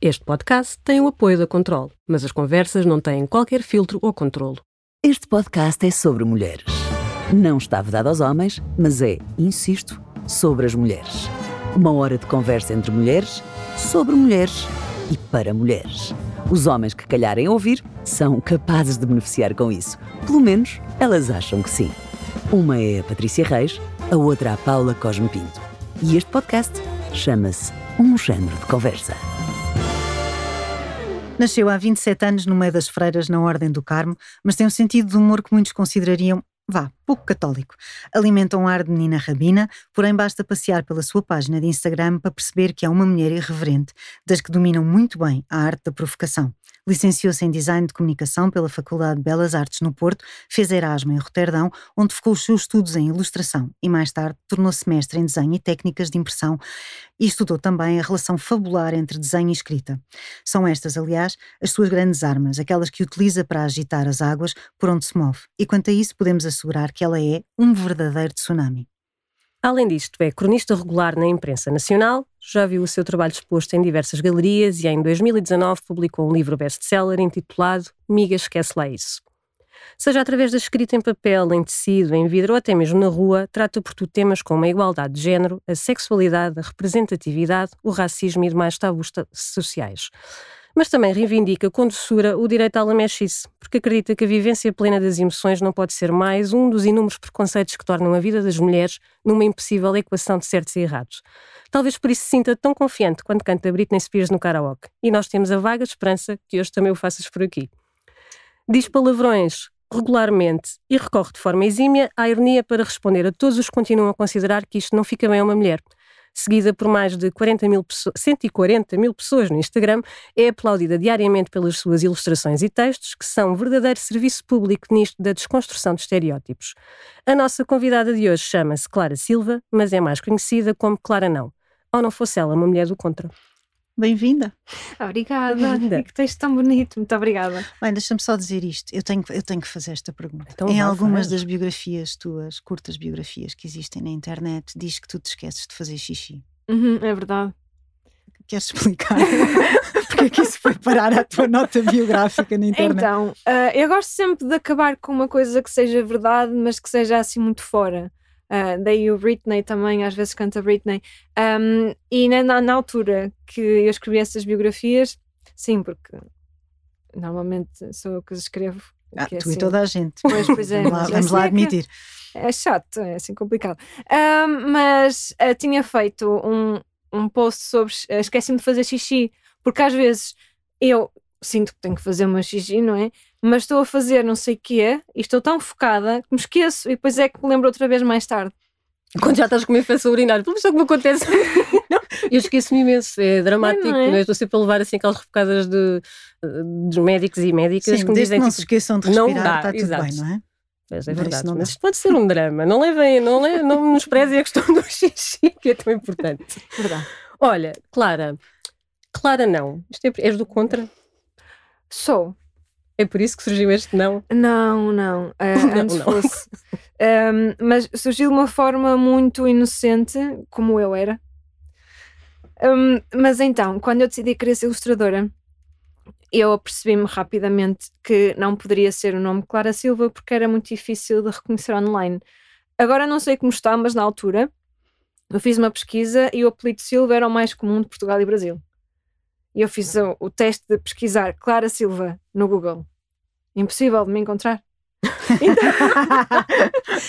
Este podcast tem o apoio da Control, mas as conversas não têm qualquer filtro ou controlo. Este podcast é sobre mulheres. Não está vedado aos homens, mas é, insisto, sobre as mulheres. Uma hora de conversa entre mulheres, sobre mulheres e para mulheres. Os homens que calharem ouvir são capazes de beneficiar com isso. Pelo menos elas acham que sim. Uma é a Patrícia Reis, a outra a Paula Cosme Pinto. E este podcast chama-se Um Género de Conversa. Nasceu há 27 anos no meio das freiras na Ordem do Carmo, mas tem um sentido de humor que muitos considerariam, vá, pouco católico. Alimenta um ar de menina rabina, porém basta passear pela sua página de Instagram para perceber que é uma mulher irreverente, das que dominam muito bem a arte da provocação. Licenciou-se em Design de Comunicação pela Faculdade de Belas Artes no Porto, fez Erasmus em Roterdão, onde ficou os seus estudos em ilustração e mais tarde tornou-se mestre em desenho e técnicas de impressão e estudou também a relação fabular entre desenho e escrita. São estas, aliás, as suas grandes armas, aquelas que utiliza para agitar as águas por onde se move. E quanto a isso, podemos assegurar que ela é um verdadeiro tsunami. Além disto, é cronista regular na imprensa nacional, já viu o seu trabalho exposto em diversas galerias e em 2019 publicou um livro best-seller intitulado Miga Esquece Lá Isso. Seja através da escrita em papel, em tecido, em vidro ou até mesmo na rua, trata por tudo temas como a igualdade de género, a sexualidade, a representatividade, o racismo e demais tabus sociais mas também reivindica com doçura o direito à lamechice, porque acredita que a vivência plena das emoções não pode ser mais um dos inúmeros preconceitos que tornam a vida das mulheres numa impossível equação de certos e errados. Talvez por isso se sinta tão confiante quando canta Britney Spears no karaoke. E nós temos a vaga esperança que hoje também o faças por aqui. Diz palavrões regularmente e recorre de forma exímia à ironia para responder a todos os que continuam a considerar que isto não fica bem a uma mulher seguida por mais de 40 mil 140 mil pessoas no Instagram, é aplaudida diariamente pelas suas ilustrações e textos, que são um verdadeiro serviço público nisto da desconstrução de estereótipos. A nossa convidada de hoje chama-se Clara Silva, mas é mais conhecida como Clara Não. Ou não fosse ela uma mulher do contra. Bem-vinda. Obrigada. Bem que texto tão bonito. Muito obrigada. Bem, deixa-me só dizer isto. Eu tenho, eu tenho que fazer esta pergunta. Então, em algumas faz. das biografias tuas, curtas biografias que existem na internet, diz que tu te esqueces de fazer xixi. Uhum, é verdade. Queres explicar porque é que isso foi parar à tua nota biográfica na internet? Então, uh, eu gosto sempre de acabar com uma coisa que seja verdade, mas que seja assim muito fora. Uh, daí o Britney também, às vezes canta Britney. Um, e na, na, altura que eu escrevi essas biografias, sim, porque normalmente sou eu que as escrevo. Ah, tu assim, e toda a gente. Pois, pois é. vamos lá, vamos lá admitir. É, é, chato, é assim complicado. Um, mas uh, tinha feito um, um post sobre uh, esqueci-me de fazer xixi, porque às vezes eu sinto que tenho que fazer uma xixi, não é? Mas estou a fazer não sei o quê e estou tão focada que me esqueço e depois é que me lembro outra vez mais tarde. Quando já estás com uma infecção urinária, pelo menos é o que me acontece. eu esqueço-me imenso, é dramático. É, é? Estou sempre a levar assim aquelas refocadas de, de médicos e médicas Sim, que me dizem que não tipo, se esqueçam de respirar, não dá, está tudo exato. bem, não é? Mas é verdade, mas, mas isto pode ser um drama. Não levem, não, levem, não menosprezem a questão do xixi, que é tão importante. Verdade. Olha, Clara, Clara não. Isto é, és do contra? Sou. É por isso que surgiu este não? Não, não. Uh, não antes não. fosse. um, mas surgiu de uma forma muito inocente, como eu era. Um, mas então, quando eu decidi querer ser ilustradora, eu apercebi-me rapidamente que não poderia ser o nome Clara Silva porque era muito difícil de reconhecer online. Agora não sei como está, mas na altura eu fiz uma pesquisa e o apelido Silva era o mais comum de Portugal e Brasil. E eu fiz o, o teste de pesquisar Clara Silva no Google. Impossível de me encontrar. então,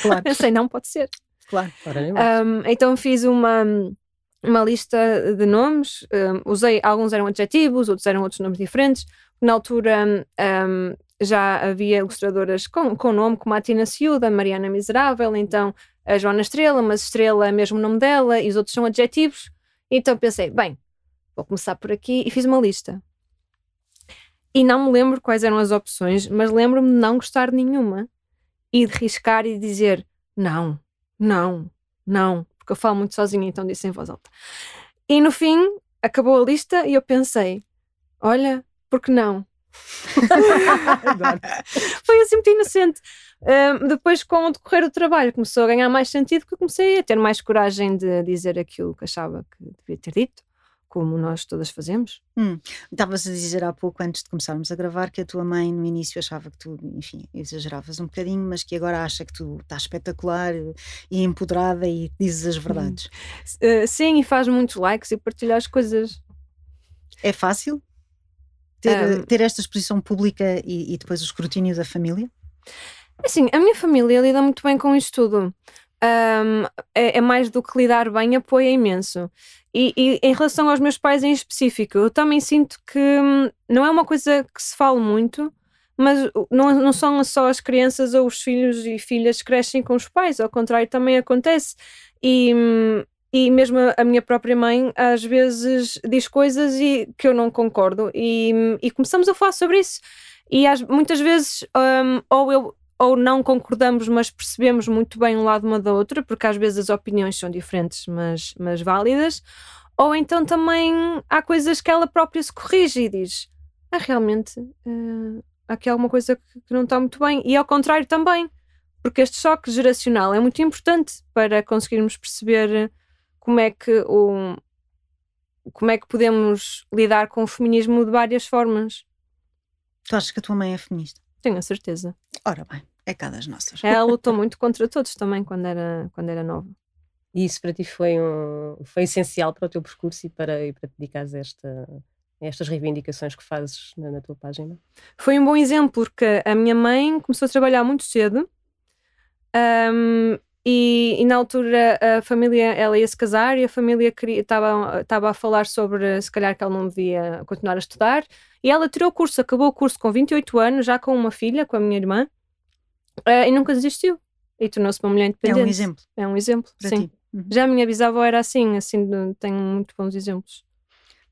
claro. Pensei, não pode ser. Claro, um, então fiz uma, uma lista de nomes, um, usei, alguns eram adjetivos, outros eram outros nomes diferentes. Na altura um, já havia ilustradoras com, com nome, como a Tina Ciuda, Mariana Miserável, então a Joana Estrela, mas Estrela é mesmo o nome dela, e os outros são adjetivos. Então pensei, bem, vou começar por aqui e fiz uma lista. E não me lembro quais eram as opções, mas lembro-me de não gostar de nenhuma e de riscar e dizer não, não, não, porque eu falo muito sozinha, então disse em voz alta. E no fim, acabou a lista e eu pensei: olha, por que não? Foi assim muito inocente. Uh, depois, com o decorrer do trabalho, começou a ganhar mais sentido, porque eu comecei a ter mais coragem de dizer aquilo que achava que devia ter dito como nós todas fazemos. Hum. Estavas a dizer há pouco, antes de começarmos a gravar, que a tua mãe no início achava que tu, enfim, exageravas um bocadinho, mas que agora acha que tu estás espetacular e empoderada e dizes as verdades. Uh, sim, e faz muitos likes e partilha as coisas. É fácil ter, um, ter esta exposição pública e, e depois o escrutínio da família? Assim, a minha família lida muito bem com isto tudo. Um, é, é, mais do que lidar bem, apoia imenso. E, e, em relação aos meus pais em específico, eu também sinto que hum, não é uma coisa que se fala muito, mas não, não são só as crianças ou os filhos e filhas que crescem com os pais, ao contrário, também acontece. E, hum, e mesmo a minha própria mãe às vezes diz coisas e, que eu não concordo e, hum, e começamos a falar sobre isso. E às, muitas vezes, um, ou eu ou não concordamos, mas percebemos muito bem um lado uma da outra, porque às vezes as opiniões são diferentes, mas, mas válidas, ou então também há coisas que ela própria se corrige e diz: Ah, realmente, uh, aqui há alguma coisa que, não está muito bem, e ao contrário também, porque este choque geracional é muito importante para conseguirmos perceber como é que o. Como é que podemos lidar com o feminismo de várias formas? Tu achas que a tua mãe é feminista? Tenho a certeza. Ora bem, é cá das nossas. Ela lutou muito contra todos também quando era, quando era nova. E isso para ti foi, um, foi essencial para o teu percurso e para, e para te dedicares a esta, estas reivindicações que fazes na, na, tua página? Foi um bom exemplo, porque a minha mãe começou a trabalhar muito cedo um, e, e, na altura a família, ela ia se casar e a família estava a falar sobre se calhar que ela não devia continuar a estudar e ela tirou o curso, acabou o curso com 28 anos, já com uma filha, com a minha irmã, uh, e nunca desistiu. E tornou-se uma mulher independente. É um exemplo. É um exemplo, Para sim. Uhum. Já a minha bisavó era assim, assim, tenho muito bons exemplos.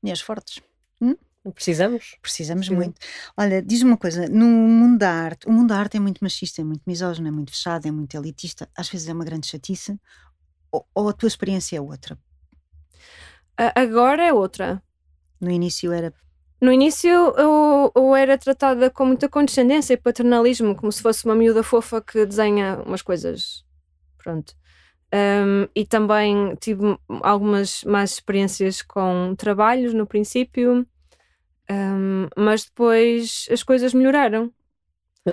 Mulheres fortes. Hum? Precisamos? Precisamos Sim. muito. Olha, diz-me uma coisa: no mundo da arte, o mundo da arte é muito machista, é muito misógino, é muito fechado, é muito elitista, às vezes é uma grande chatice, ou, ou a tua experiência é outra? agora é outra. No início era no início eu, eu, era tratada com muita condescendência e paternalismo, como se fosse uma miúda fofa que desenha umas coisas. Pronto. Um, e também tive algumas más experiências com trabalhos no princípio, um, mas depois as coisas melhoraram.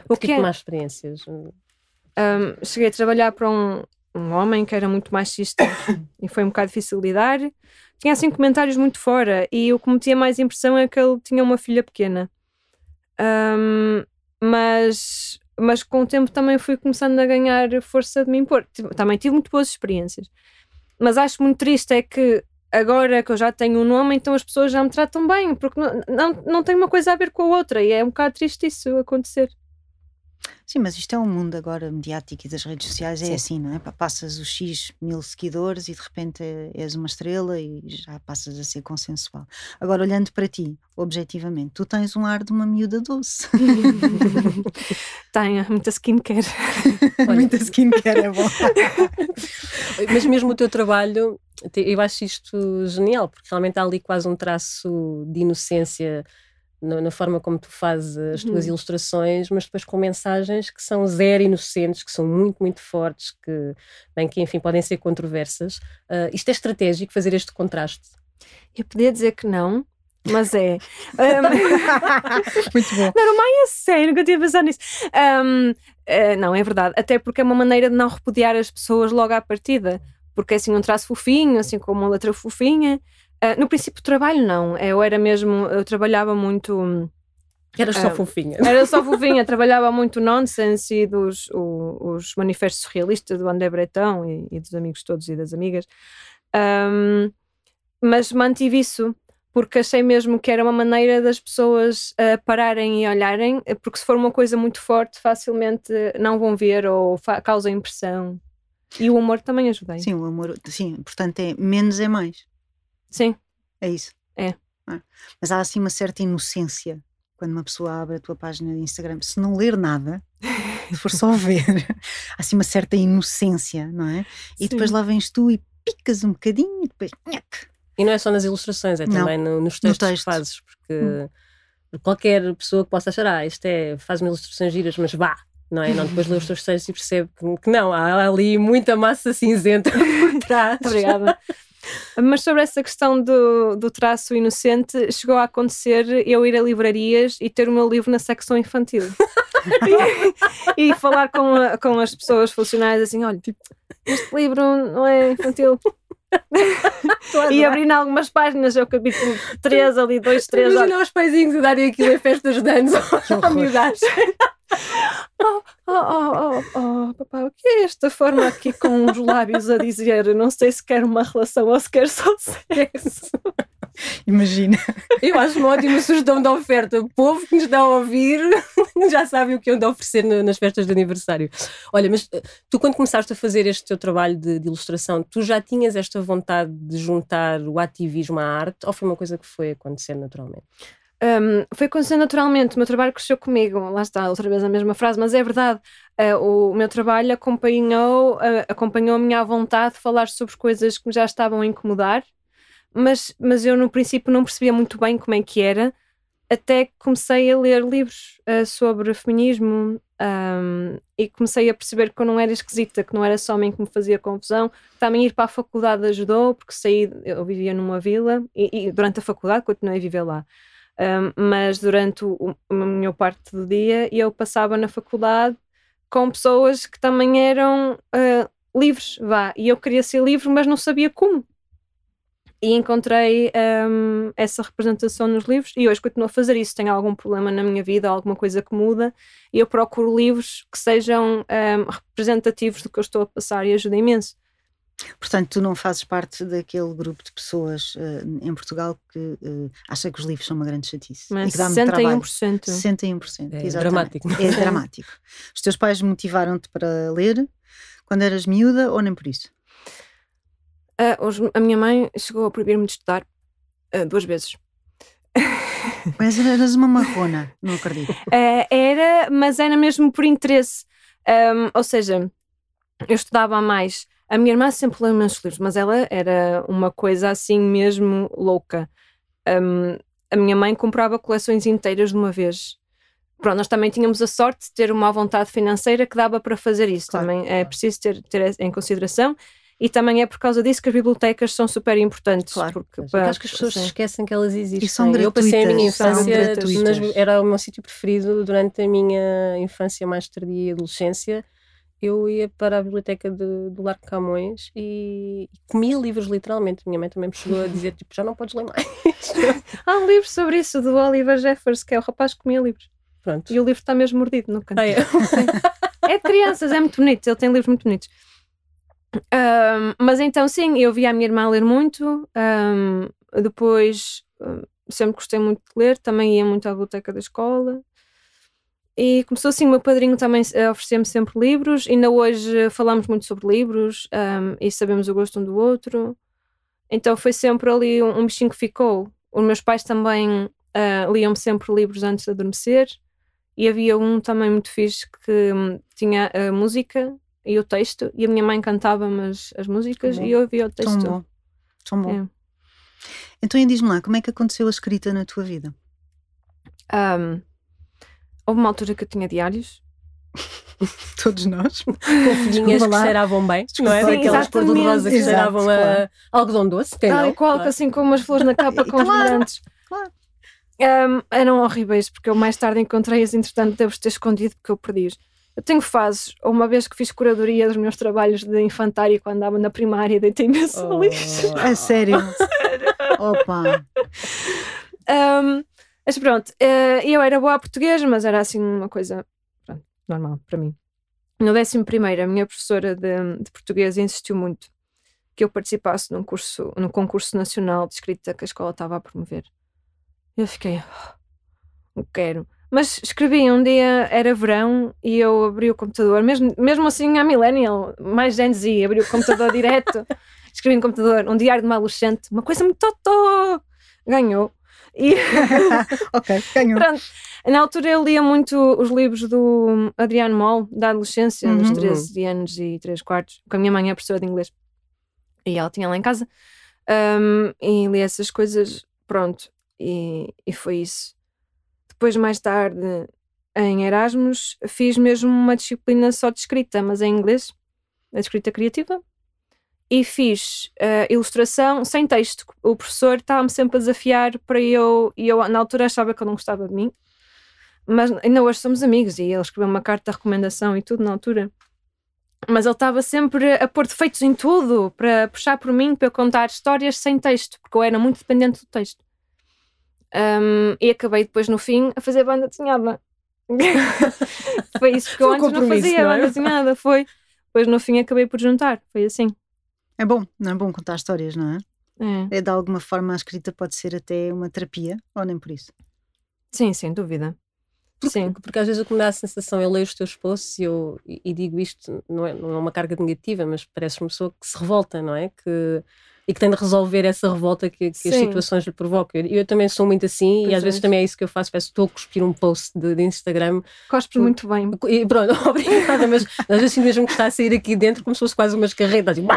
O que tipo é? más experiências? Um, cheguei a trabalhar para um, um homem que era muito machista e foi um bocado difícil lidar tinha assim comentários muito fora e o que me tinha mais impressão é que ele tinha uma filha pequena. Um, mas, mas com o tempo também fui começando a ganhar força de me impor. Também tive muito boas experiências. Mas acho muito triste é que agora que eu já tenho um nome, então as pessoas já me tratam bem, porque não, não, não tem uma coisa a ver com a outra e é um bocado triste isso acontecer. Sim, mas isto é um mundo agora mediático e das redes sociais, é Sim. assim, não é? Passas os X mil seguidores e de repente és uma estrela e já passas a ser consensual. Agora, olhando para ti, objetivamente, tu tens um ar de uma miúda doce. Tenho, muita skincare. muita skincare é bom. mas mesmo o teu trabalho, eu acho isto genial, porque realmente há ali quase um traço de inocência na, na, forma como tu fazes as tuas uhum. ilustrações, mas depois com mensagens que são zero inocentes, que são muito, muito fortes, que, bem, que enfim, podem ser controversas. Uh, isto é estratégico, fazer este contraste? Eu podia dizer que não, mas é. Um, muito bom. Não, não é sério, nunca tinha pensado nisso. Um, uh, ah, não, é verdade. Até porque é uma maneira de não repudiar as pessoas logo à partida. Porque é assim um traço fofinho, assim como uma letra fofinha. Uh, no princípio, trabalho não. Eu era mesmo, eu trabalhava muito. Era só uh, fofinha. Era só fofinha, trabalhava muito nonsense e dos o, os manifestos realistas do André Breton e, e, dos amigos todos e das amigas. Um, mas mantive isso porque achei mesmo que era uma maneira das pessoas uh, pararem e olharem, porque se for uma coisa muito forte, facilmente não vão ver ou causa impressão. E o humor também ajudei. Sim, o humor, sim, portanto é menos é mais. Sim. É isso. É. Ah. Mas há assim uma certa inocência quando uma pessoa abre a tua página de Instagram, se não ler nada, se for só ver, há assim uma certa inocência, não é? E Sim. depois lá vens tu e picas um bocadinho e depois. E não é só nas ilustrações, é também no, nos textos no texto. que fazes, porque hum. qualquer pessoa que possa achar, ah, isto é, faz-me ilustrações giras, mas vá, não é? Não depois lê os teus textos e percebe que, que não, há ali muita massa cinzenta por trás. Obrigada. Mas sobre essa questão do, do traço inocente, chegou a acontecer eu ir a livrarias e ter o meu livro na secção infantil. e, e, falar com, a, com as pessoas funcionárias assim: olha, tipo, este livro não é infantil. e abrindo algumas páginas, é o capítulo 3 ali, 2, 3. Imagina os paizinhos a darem aquilo em festas de anos ao miudagem. Oh, oh, oh, oh, papá, o que é esta forma aqui com os lábios a dizer? Não sei se quer uma relação ou se quer só sexo. Imagina. Eu acho uma ótima sugestão de oferta. O povo que nos dá a ouvir já sabe o que eu ando a oferecer nas festas de aniversário. Olha, mas eh, tu, quando começaste a fazer este teu trabalho de, de ilustração, tu já tinhas esta vontade de juntar o ativismo à arte ou foi uma coisa que foi acontecer naturalmente? Um, foi acontecendo naturalmente, o meu trabalho cresceu comigo, lá está, outra vez a mesma frase, mas é verdade, uh, o meu trabalho acompanhou, uh, acompanhou a minha vontade de falar sobre coisas que me já estavam a incomodar, mas, mas eu no princípio não percebia muito bem como é que era, até que comecei a ler livros uh, sobre feminismo um, e comecei a perceber que eu não era esquisita, que não era só mim que me fazia confusão. Também ir para a faculdade ajudou, porque saí, eu vivia numa vila e, e durante a faculdade continuei a viver lá. Um, mas durante o, a minha parte do dia eu passava na faculdade com pessoas que também eram uh, livres, vá, e eu queria ser livre, mas não sabia como. E encontrei um, essa representação nos livros e hoje continuo a fazer isso. Tenho algum problema na minha vida, alguma coisa que muda, e eu procuro livros que sejam um, representativos do que eu estou a passar e ajuda imenso. Portanto, tu não fazes parte daquele grupo de pessoas uh, em Portugal que uh, acha que os livros são uma grande chatice. Mas e que dá 61%. Trabalho. 61%. É exatamente. dramático. É dramático. Os teus pais motivaram-te para ler quando eras miúda ou nem por isso? Uh, os, a minha mãe chegou a proibir-me de estudar duas vezes. Mas eras uma marrona, não acredito. era, mas era mesmo por interesse. Um, ou seja, eu estudava mais a minha irmã sempre leu imensos livros, mas ela era uma coisa assim mesmo louca. Um, a minha mãe comprava coleções inteiras de uma vez. Pronto, nós também tínhamos a sorte de ter uma vontade financeira que dava para fazer isso. Claro. Também é preciso ter, ter em consideração. E também é por causa disso que as bibliotecas são super importantes. Claro. Porque, para, acho que as pessoas se esquecem que elas existem. E são eu passei a minha infância, nas, era o meu sítio preferido durante a minha infância mais tardia e adolescência eu ia para a biblioteca de, do Largo Camões e, e, comia livros literalmente. Minha mãe também me chegou a dizer, tipo, já não podes ler mais. Há um livro sobre isso, do Oliver Jeffers, que é o rapaz que comia livros. Pronto. E o livro está mesmo mordido no canto. Ah, é? é de crianças, é muito bonito, ele tem livros muito bonitos. Um, mas então, sim, eu via a minha irmã ler muito, um, depois um, sempre gostei muito de ler, também ia muito à biblioteca da escola. E começou assim, o meu padrinho também oferecia-me sempre livros, ainda hoje falamos muito sobre livros um, e sabemos o gosto um do outro. Então foi sempre ali um, um bichinho que ficou. Os meus pais também uh, liam sempre livros antes de adormecer e havia um também muito fixe que um, tinha a música e o texto e a minha mãe cantava-me as, as músicas e eu ouvia o texto. Tão bom. Tão bom. É. Então diz-me lá, como é que aconteceu a escrita na tua vida? Um, Houve uma altura que eu tinha diários. Todos nós. Com folhinhas que cheiravam bem, não é? Sim, Aquelas cor de rosa que cheiravam a algodão doce. Tal não? e qual, claro. assim como as flores na capa com os brilhantes. Claro. Um, eram horríveis, porque eu mais tarde encontrei-as, entretanto, devo ter escondido porque eu perdi-os. Eu tenho fases. Uma vez que fiz curadoria dos meus trabalhos de infantário quando andava na primária, deitei imenso oh. lixo. É sério? Opa! Um, mas pronto, uh, eu era boa a português, mas era assim uma coisa pronto, normal para mim. No 11 primeiro, a minha professora de, de, português insistiu muito que eu participasse num curso, num concurso nacional de escrita que a escola estava a promover. Eu fiquei, oh, não quero. Mas escrevi um dia, era verão, e eu abri o computador, mesmo, mesmo assim a millennial, mais Gen Z, abri o computador direto, escrevi no computador um diário de uma adolescente, uma coisa muito totó, ganhou. E... ok, ganhou. Pronto. Na altura eu lia muito os livros do Adriano Moll, da adolescência, uhum. dos 13 anos e 3 quartos, porque a minha mãe é professora de inglês e ela tinha lá em casa. Um, e li essas coisas, pronto, e, e foi isso. Depois, mais tarde, em Erasmus, fiz mesmo uma disciplina só de escrita, mas em inglês, a escrita criativa. e fiz uh, ilustração sem texto. O professor estava-me sempre a desafiar para eu, e eu na altura achava que ele não gostava de mim, mas ainda hoje somos amigos e ele escreveu uma carta de recomendação e tudo na altura. Mas ele estava sempre a pôr defeitos em tudo, para puxar por mim, para eu contar histórias sem texto, porque eu era muito dependente do texto. Um, e acabei depois no fim a fazer banda desenhada. foi isso que eu antes não fazia, não é? banda desenhada, foi. Depois no fim acabei por juntar, foi assim. É bom, não é bom contar histórias, não é? É. é de alguma forma a escrita pode ser até uma terapia, ou nem por isso? Sim, sem dúvida. Porque, Sim. porque às vezes o que me dá a sensação, eu leio os teus posts e, eu, e, e digo isto, não é, não é uma carga negativa, mas parece uma pessoa que se revolta, não é? Que, e que tem de resolver essa revolta que, que as situações lhe provocam. E eu, eu, também sou muito assim pois e às é. vezes também é isso que eu faço. Peço, estou a cuspir um post de, de Instagram. Cospes muito bem. E pronto, obrigada, mas às vezes mesmo que está a sair aqui dentro como se fosse quase umas carretas. Assim,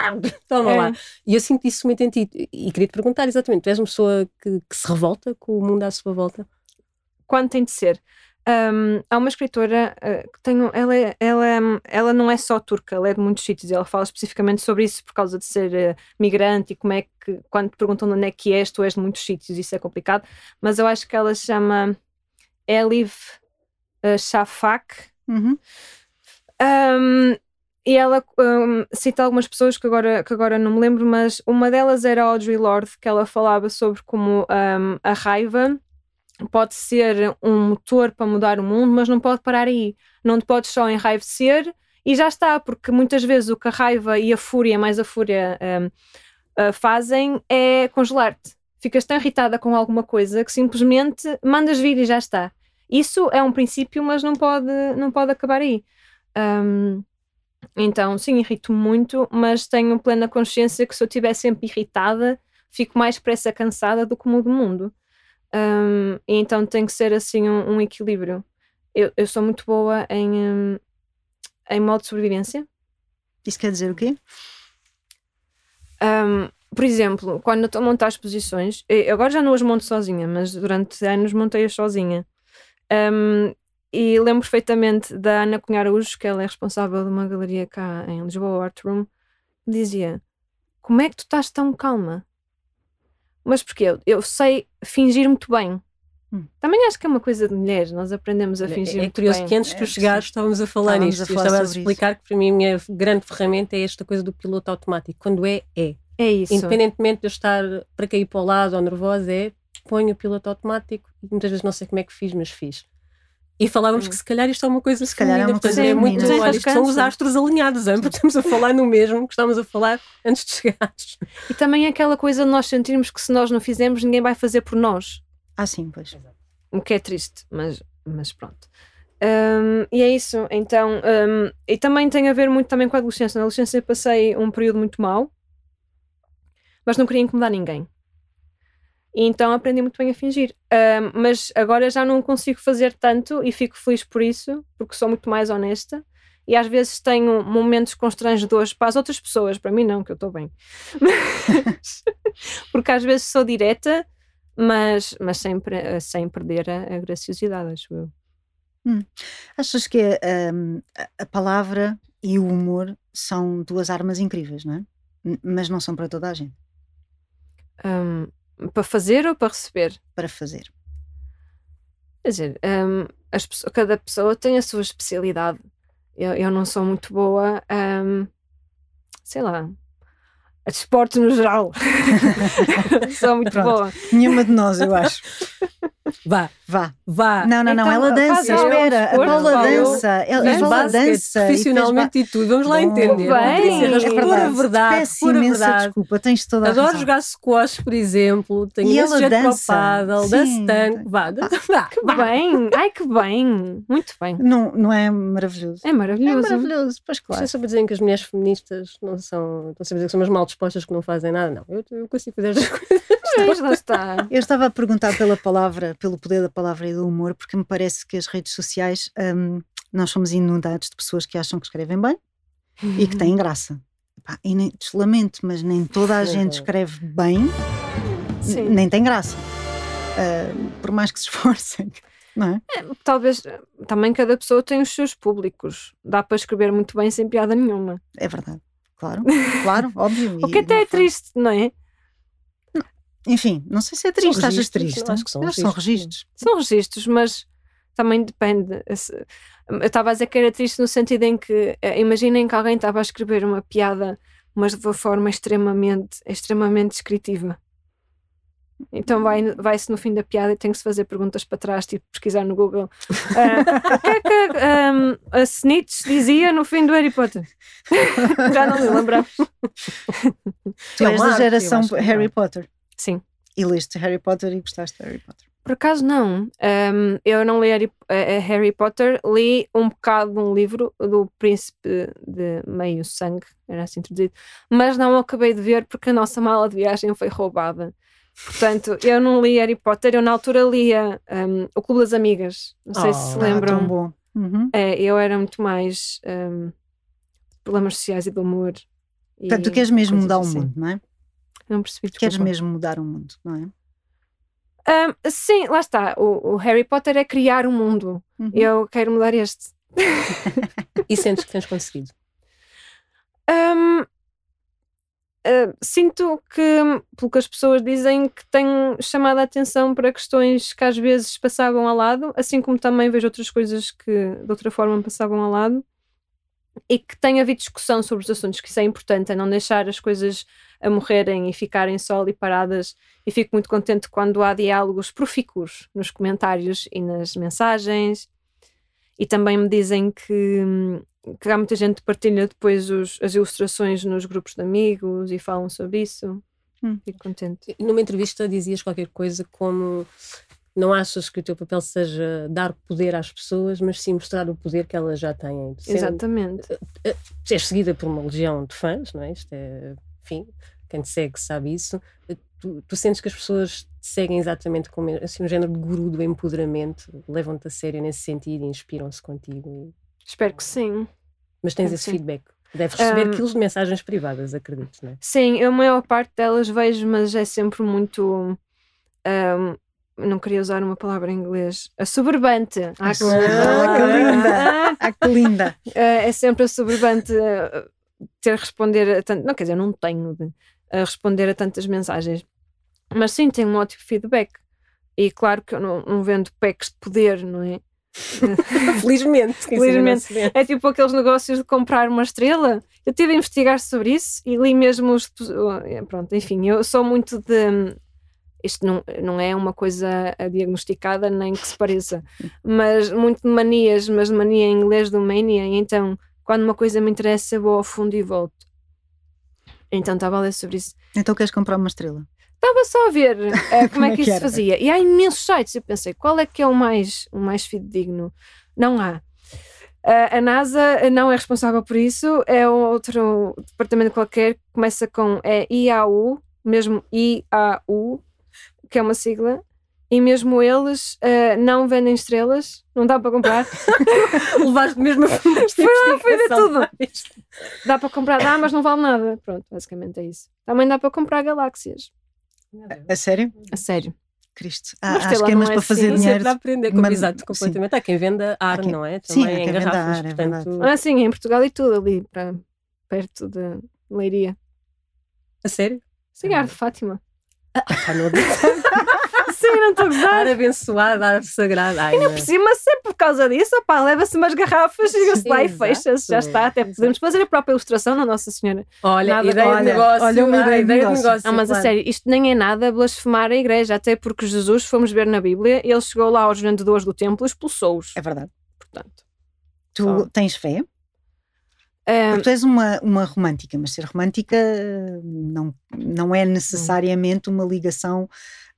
toma é. lá. E eu sinto isso muito em ti. E queria te perguntar exatamente: tu és uma pessoa que, que se revolta com o mundo à sua volta? Quando tem de ser? Um, há uma escritora uh, que tem, ela, é, ela, ela não é só turca, ela é de muitos sítios. Ela fala especificamente sobre isso por causa de ser uh, migrante e como é que, quando te perguntam onde é que és, tu és de muitos sítios, isso é complicado. Mas eu acho que ela se chama Elif uh, Shafak. Uhum. Um, e ela um, cita algumas pessoas que agora, que agora não me lembro, mas uma delas era Audre Lorde, que ela falava sobre como um, a raiva pode ser um motor para mudar o mundo, mas não pode parar aí. Não te podes só enraivecer e já está, porque muitas vezes o que a raiva e a fúria, mais a fúria, um, uh, ah, fazem é congelar-te. Ficas tão irritada com alguma coisa que simplesmente mandas vir e já está. Isso é um princípio, mas não pode, não pode acabar aí. Um, então, sim, irrito muito, mas tenho plena consciência que se eu estiver sempre irritada, fico mais depressa cansada do que mudo o mundo. Um, então tem que ser assim um, um equilíbrio. Eu, eu, sou muito boa em, um, em modo de sobrevivência. Isso quer dizer o quê? Por exemplo, quando estou a montar exposições, agora já não as monto sozinha, mas durante anos montei-as sozinha. E lembro perfeitamente da Ana Cunha Araújo, que ela é responsável de uma galeria cá em Lisboa, Art Room, dizia: Como é que tu estás tão calma? Mas porque eu, eu sei fingir muito bem. Hum. Também acho que é uma coisa de mulheres, nós aprendemos a fingir. É, é curioso que antes de tu é, chegares estávamos a falar estávamos nisto. A falar a explicar isso. que para mim a minha grande ferramenta é esta coisa do piloto automático. Quando é, é. É isso. Independentemente de eu estar para cair para o lado ou nervosa, é ponho o piloto automático e muitas vezes não sei como é que fiz, mas fiz. E falávamos hum. que se calhar isto é uma coisa se calhar é uma coisa é muito olha, isto são os astros alinhados, ambos estamos a falar no mesmo que estamos a falar antes de chegares. E também é aquela coisa de nós sentirmos que se nós não fizermos, ninguém vai fazer por nós. Ah, sim, pois. O que é triste, mas, mas pronto. Um, e é isso, então, um, e também tem a ver muito também com a adolescência. Na adolescência passei um período muito mau, mas não queria incomodar ninguém. E então aprendi muito bem a fingir. Um, mas agora já não consigo fazer tanto e fico feliz por isso, porque sou muito mais honesta. E às vezes tenho momentos constrangedores para as outras pessoas, para mim não, que eu estou bem. Mas, porque às vezes sou direta, mas, mas sem, sem perder a, a graciosidade, acho eu. Hum. Achas que um, a palavra e o humor são duas armas incríveis, não é? Mas não são para toda a gente. Um, para fazer ou para receber? Para fazer. Quer dizer, um, as, cada pessoa tem a sua especialidade. Eu, eu não sou muito boa, um, sei lá, a desporto no geral. sou muito Pronto. boa. Nenhuma de nós, eu acho. Vá, vá, vá. Não, não, não, então, ela dança, espera, a Paula dança, ela, ela dança. Profissionalmente e, fez... e tudo, vamos lá entender. Bem, é verdade, verdade, Peço pura imensa verdade. desculpa, tens toda a Adoro razão. jogar squash, por exemplo, tenho e jeito dança. paddle, dança tanto, vá, vá. Que bem, ai que bem, muito bem. Não, não é maravilhoso? É maravilhoso. É maravilhoso, pois claro. Só para dizer que as mulheres feministas não são, estão a dizer que são umas mal dispostas que não fazem nada, não, eu, eu consigo fazer as coisas. Mas não está. Eu estava a perguntar pela palavra, pelo poder da palavra e do humor, porque me parece que as redes sociais, um, nós somos inundados de pessoas que acham que escrevem bem e que têm graça. Pá, e nem, lamento, mas nem toda a gente escreve bem, nem tem graça. Uh, por mais que se esforcem. Não é? é? talvez também cada pessoa tem os seus públicos. Dá para escrever muito bem sem piada nenhuma. É verdade. Claro, claro, óbvio. O que até é triste, não é? Enfim, não sei se é triste, achas registros, triste? não, acho que são Eu são registros. registros. São registros, mas também depende. Eu estava a dizer que era triste no sentido em que eh, imaginem que alguém estava a escrever uma piada, mas de uma forma extremamente, extremamente descritiva. Então vai- vai-se no fim da piada e tem que se fazer perguntas para trás, tipo pesquisar no Google. Ah, o que é que ahm, a Snitch dizia no fim do Harry Potter? Já não me lembro. Tu és da geração é Harry. Potter. Sim. E leste Harry Potter e gostaste de Harry Potter. Por acaso não. Ahm, eu não li Harry, eh, eh, Harry Potter, li um bocado de um livro do Príncipe de Meio Sangue, era assim traduzido, mas não acabei de ver porque a nossa mala de viagem foi roubada. Portanto, eu não li Harry Potter, eu na altura lia ahm, O Clube das Amigas. Não sei se se Oh. Ah, lembram. tão bom. Uhum. É, eu era muito mais ahm, problemas sociais e do e Portanto, tu queres mesmo mudar o assim. mundo, não é? Não percebi. Queres desculpa. mesmo mudar o mundo, não é? Ahm, sim, lá está. O, o Harry Potter é criar um mundo. Uhum. Eu quero mudar este. E sentes que tens conseguido. Hum, ah, sinto que, pelo que as pessoas dizem, que tenho chamado a atenção para questões que às vezes passavam ao lado, assim como também vejo outras coisas que de outra forma passavam ao lado, e que tem havido discussão sobre os assuntos, que isso é importante, é não deixar as coisas a morrerem e ficarem só ali paradas. E fico muito contente quando há diálogos profícuos nos comentários e nas mensagens. E também me dizem que, que há muita gente que partilha depois os- as ilustrações nos grupos de amigos e falam sobre isso. Hum. Fico contente. Numa entrevista dizias qualquer coisa como não achas que o teu papel seja dar poder às pessoas, mas sim mostrar o poder que elas já têm. Sendo- Exatamente. Tu és seguida por uma legião de fãs, não é? Isto é, enfim, quem te segue sabe isso. Tu, tu sentes que as pessoas te seguem exatamente como assim, um género de guru do empoderamento, levam-te a sério nesse sentido e inspiram-se contigo. Espero que sim. Mas tens Espero esse feedback. Deves receber Um, quilos de mensagens privadas, acredito, não é? Sim, eu a maior parte delas vejo, mas é sempre muito. ahm, não queria usar uma palavra em inglês. Assoberbante. Ah, que- Ah, que linda! Ah, que linda! Eh, é sempre assoberbante eh, ter a responder a tanto. Não, quer dizer, eu não tenho de a responder a tantas mensagens. Mas sim, tenho um ótimo feedback. E claro que eu não, não vendo packs de poder, não é? Felizmente. Felizmente. É tipo aqueles negócios de comprar uma estrela. Eu tive a investigar sobre isso e li mesmo os. eh, Pronto, enfim, eu sou muito de. Isto não, não é uma coisa diagnosticada nem que se pareça, mas muito de manias, mas de mania em inglês do mania. E então, quando uma coisa me interessa, vou ao fundo e volto. Então estava a ler sobre isso. Então queres comprar uma estrela? Estava só a ver eh, como, é é que que isso se fazia. E há imensos sites. Eu pensei, qual é que é o mais, o mais fidedigno? Não há. Eh, a NASA não é responsável por isso, é outro departamento qualquer que começa com é IAU, mesmo IAU, que é uma sigla, e mesmo eles eh, não vendem estrelas, não dá para comprar. Levaste mesmo a fundo Foi lá, foi de tudo. dá para comprar, dá, mas não vale nada. Pronto, basicamente é isso. Também dá para comprar galáxias. A sério? A sério. Cristo. Há, há esquemas é para fazer assim. Sempre dinheiro. dá a aprender, como, Mas- exato, completamente. Há quem venda ar, Há quem- não é? Sim, Também há em quem venda ar, é portanto... Ah, sim, em Portugal e tudo ali, para, perto de Leiria. A sério? Sim, ar de Fátima. Ah, não. Sim, não estou a gozar. ar abençoado, ar sagrado. Ai, Ainda por cima, se é por causa disso, opá, leva-se umas garrafas, chega-se lá e fecha-se, já está. Até podemos fazer a própria ilustração na Nossa Senhora. Olha, Nada- ideia olha, de negócio. olha uma ah, ideia de ideia de negócio. negócio. Não, mas a claro. sério, isto nem é nada blasfemar a igreja, até porque Jesus, fomos ver na Bíblia, ele chegou lá aos vendedores do templo e expulsou-os. É verdade. Portanto, Tu Só. tens fé? Ah, Porque tu és uma, uma romântica, mas ser romântica eh, não, não é necessariamente uma ligação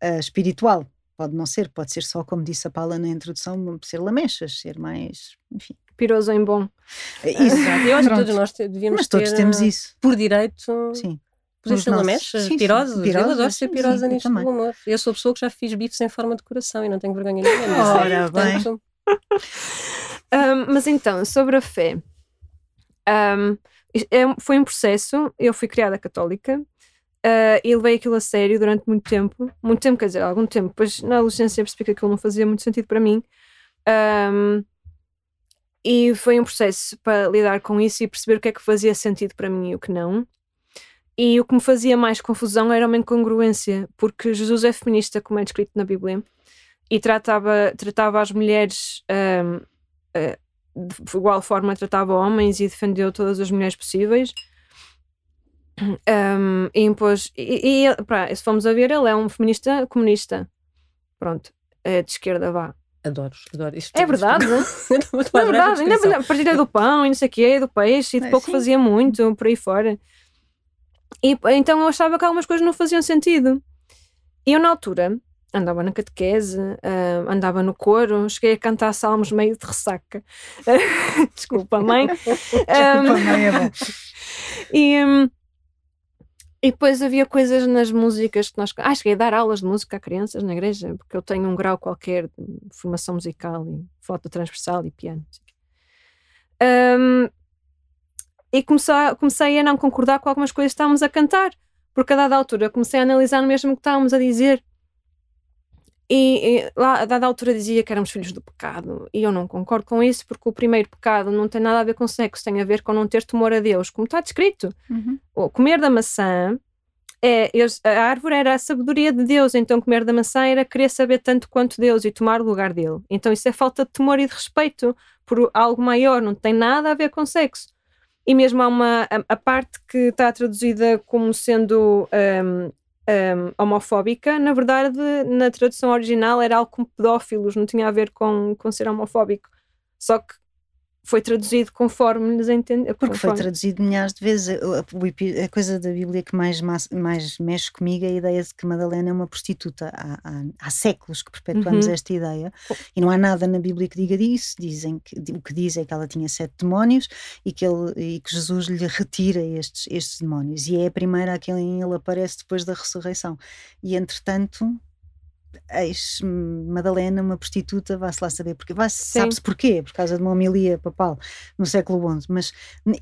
eh, espiritual. Pode não ser, pode ser só, como disse a Paula na introdução, ser lamechas, ser mais. Enfim. piroso em bom. Isso. Exato. Eu acho que todos nós devíamos Mas todos ter, temos ah, isso. por direito, Sim. poder ser lamechas, pirosos. Eu pirosas, adoro ser pirosa sim, eu amor. Eu sou a pessoa que já fiz bifes em forma de coração e não tenho vergonha nenhuma. Ora bem. Portanto, Ahm, mas então, sobre a fé. É- foi um processo, eu fui criada católica ah, e levei aquilo a sério durante muito tempo. Muito tempo, quer dizer, algum tempo. Depois, na adolescência, percebi que aquilo não fazia muito sentido para mim. Ahm, e foi um processo para lidar com isso e perceber o que é que fazia sentido para mim e o que não. E o que me fazia mais confusão era uma incongruência, porque Jesus é feminista, como é descrito na Bíblia, e tratava, tratava as mulheres um, uh, eh, de igual forma tratava homens e defendeu todas as mulheres possíveis. Um, e impôs. E, e pá, se formos a ver, ele é um feminista comunista. Pronto, é de esquerda, vá. Adoro, adoro. Isto é verdade. é verdade. Ainda a partilha do pão e não sei o quê, do peixe, e de é, pouco sim. fazia muito, por aí fora. E então eu achava que algumas coisas não faziam sentido. E eu, na altura, andava na catequese, uh, andava no coro, cheguei a cantar salmos meio de ressaca. Desculpa, mãe. Desculpa, mãe, é bom. E, um, e depois havia coisas nas músicas que nós. Ah, cheguei a dar aulas de música a crianças na igreja, porque eu tenho um grau qualquer de formação musical e flauta transversal e piano. Um, e comecei, comecei a não concordar com algumas coisas que estávamos a cantar, porque a dada altura comecei a analisar mesmo o que estávamos a dizer. E, e, lá, a dada altura dizia que éramos filhos do pecado, e eu não concordo com isso, porque o primeiro pecado não tem nada a ver com sexo, tem a ver com não ter temor a Deus, como está descrito. Uhum. O comer da maçã, é, a árvore era a sabedoria de Deus, então comer da maçã era querer saber tanto quanto Deus e tomar o lugar dele. Então isso é falta de temor e de respeito por algo maior, não tem nada a ver com sexo. E mesmo há uma a, a parte que está traduzida como sendo um, um, homofóbica, na verdade, na tradução original era algo como pedófilos, não tinha a ver com, com ser homofóbico. Só que foi traduzido conforme nos entendeu. Porque foi traduzido milhares de vezes. A, a, coisa da Bíblia que mais, mais mexe comigo é a ideia de que Madalena é uma prostituta. Há, há, há séculos que perpetuamos uhum. esta ideia e não há nada na Bíblia que diga disso. Dizem que, o que diz é que ela tinha sete demónios e que, ele, e que Jesus lhe retira estes, estes demónios. E é a primeira a quem ele aparece depois da ressurreição. E entretanto, ex-Madalena, uma prostituta, vá-se lá saber porque sabe-se porquê, por causa de uma homilia papal no século XI, mas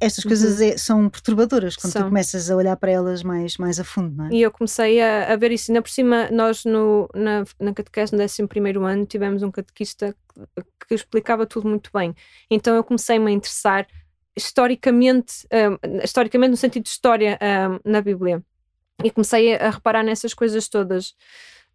estas uhum. coisas é, são perturbadoras quando são. tu começas a olhar para elas mais, mais a fundo, não é? E eu comecei a, a ver isso, ainda por cima, nós no, na, na catequese no 11 ano tivemos um catequista que, que, explicava tudo muito bem, então eu comecei-me a interessar historicamente, um, historicamente no sentido de história um, na Bíblia, e comecei a, a reparar nessas coisas todas.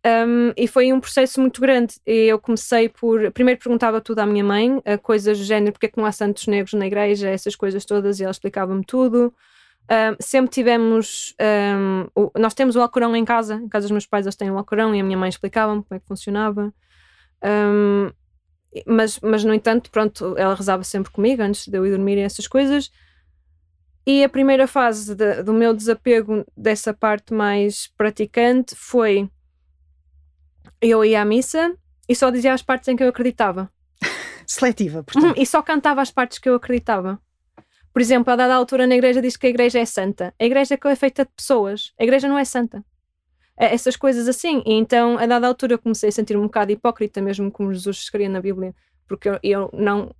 Um, e foi um processo muito grande. Eu comecei por. Primeiro perguntava tudo à minha mãe, coisas do género, porque é que não há santos negros na igreja, essas coisas todas, e ela explicava-me tudo. Um, sempre tivemos. Um, o, nós temos o Alcorão em casa, em casa dos meus pais eles têm o Alcorão e a minha mãe explicava-me como é que funcionava. mas, mas, no entanto, pronto, ela rezava sempre comigo antes de eu ir dormir e essas coisas. E a primeira fase de, do meu desapego dessa parte mais praticante foi eu ia à missa e só dizia as partes em que eu acreditava. Seletiva, portanto. Uhum, e só cantava as partes que eu acreditava. Por exemplo, a dada altura na igreja diz que a igreja é santa. A igreja é feita de pessoas. A igreja não é santa. É essas coisas assim. E então, a dada altura, eu comecei a sentir um bocado hipócrita, mesmo como Jesus escrevia na Bíblia, porque eu, eu não.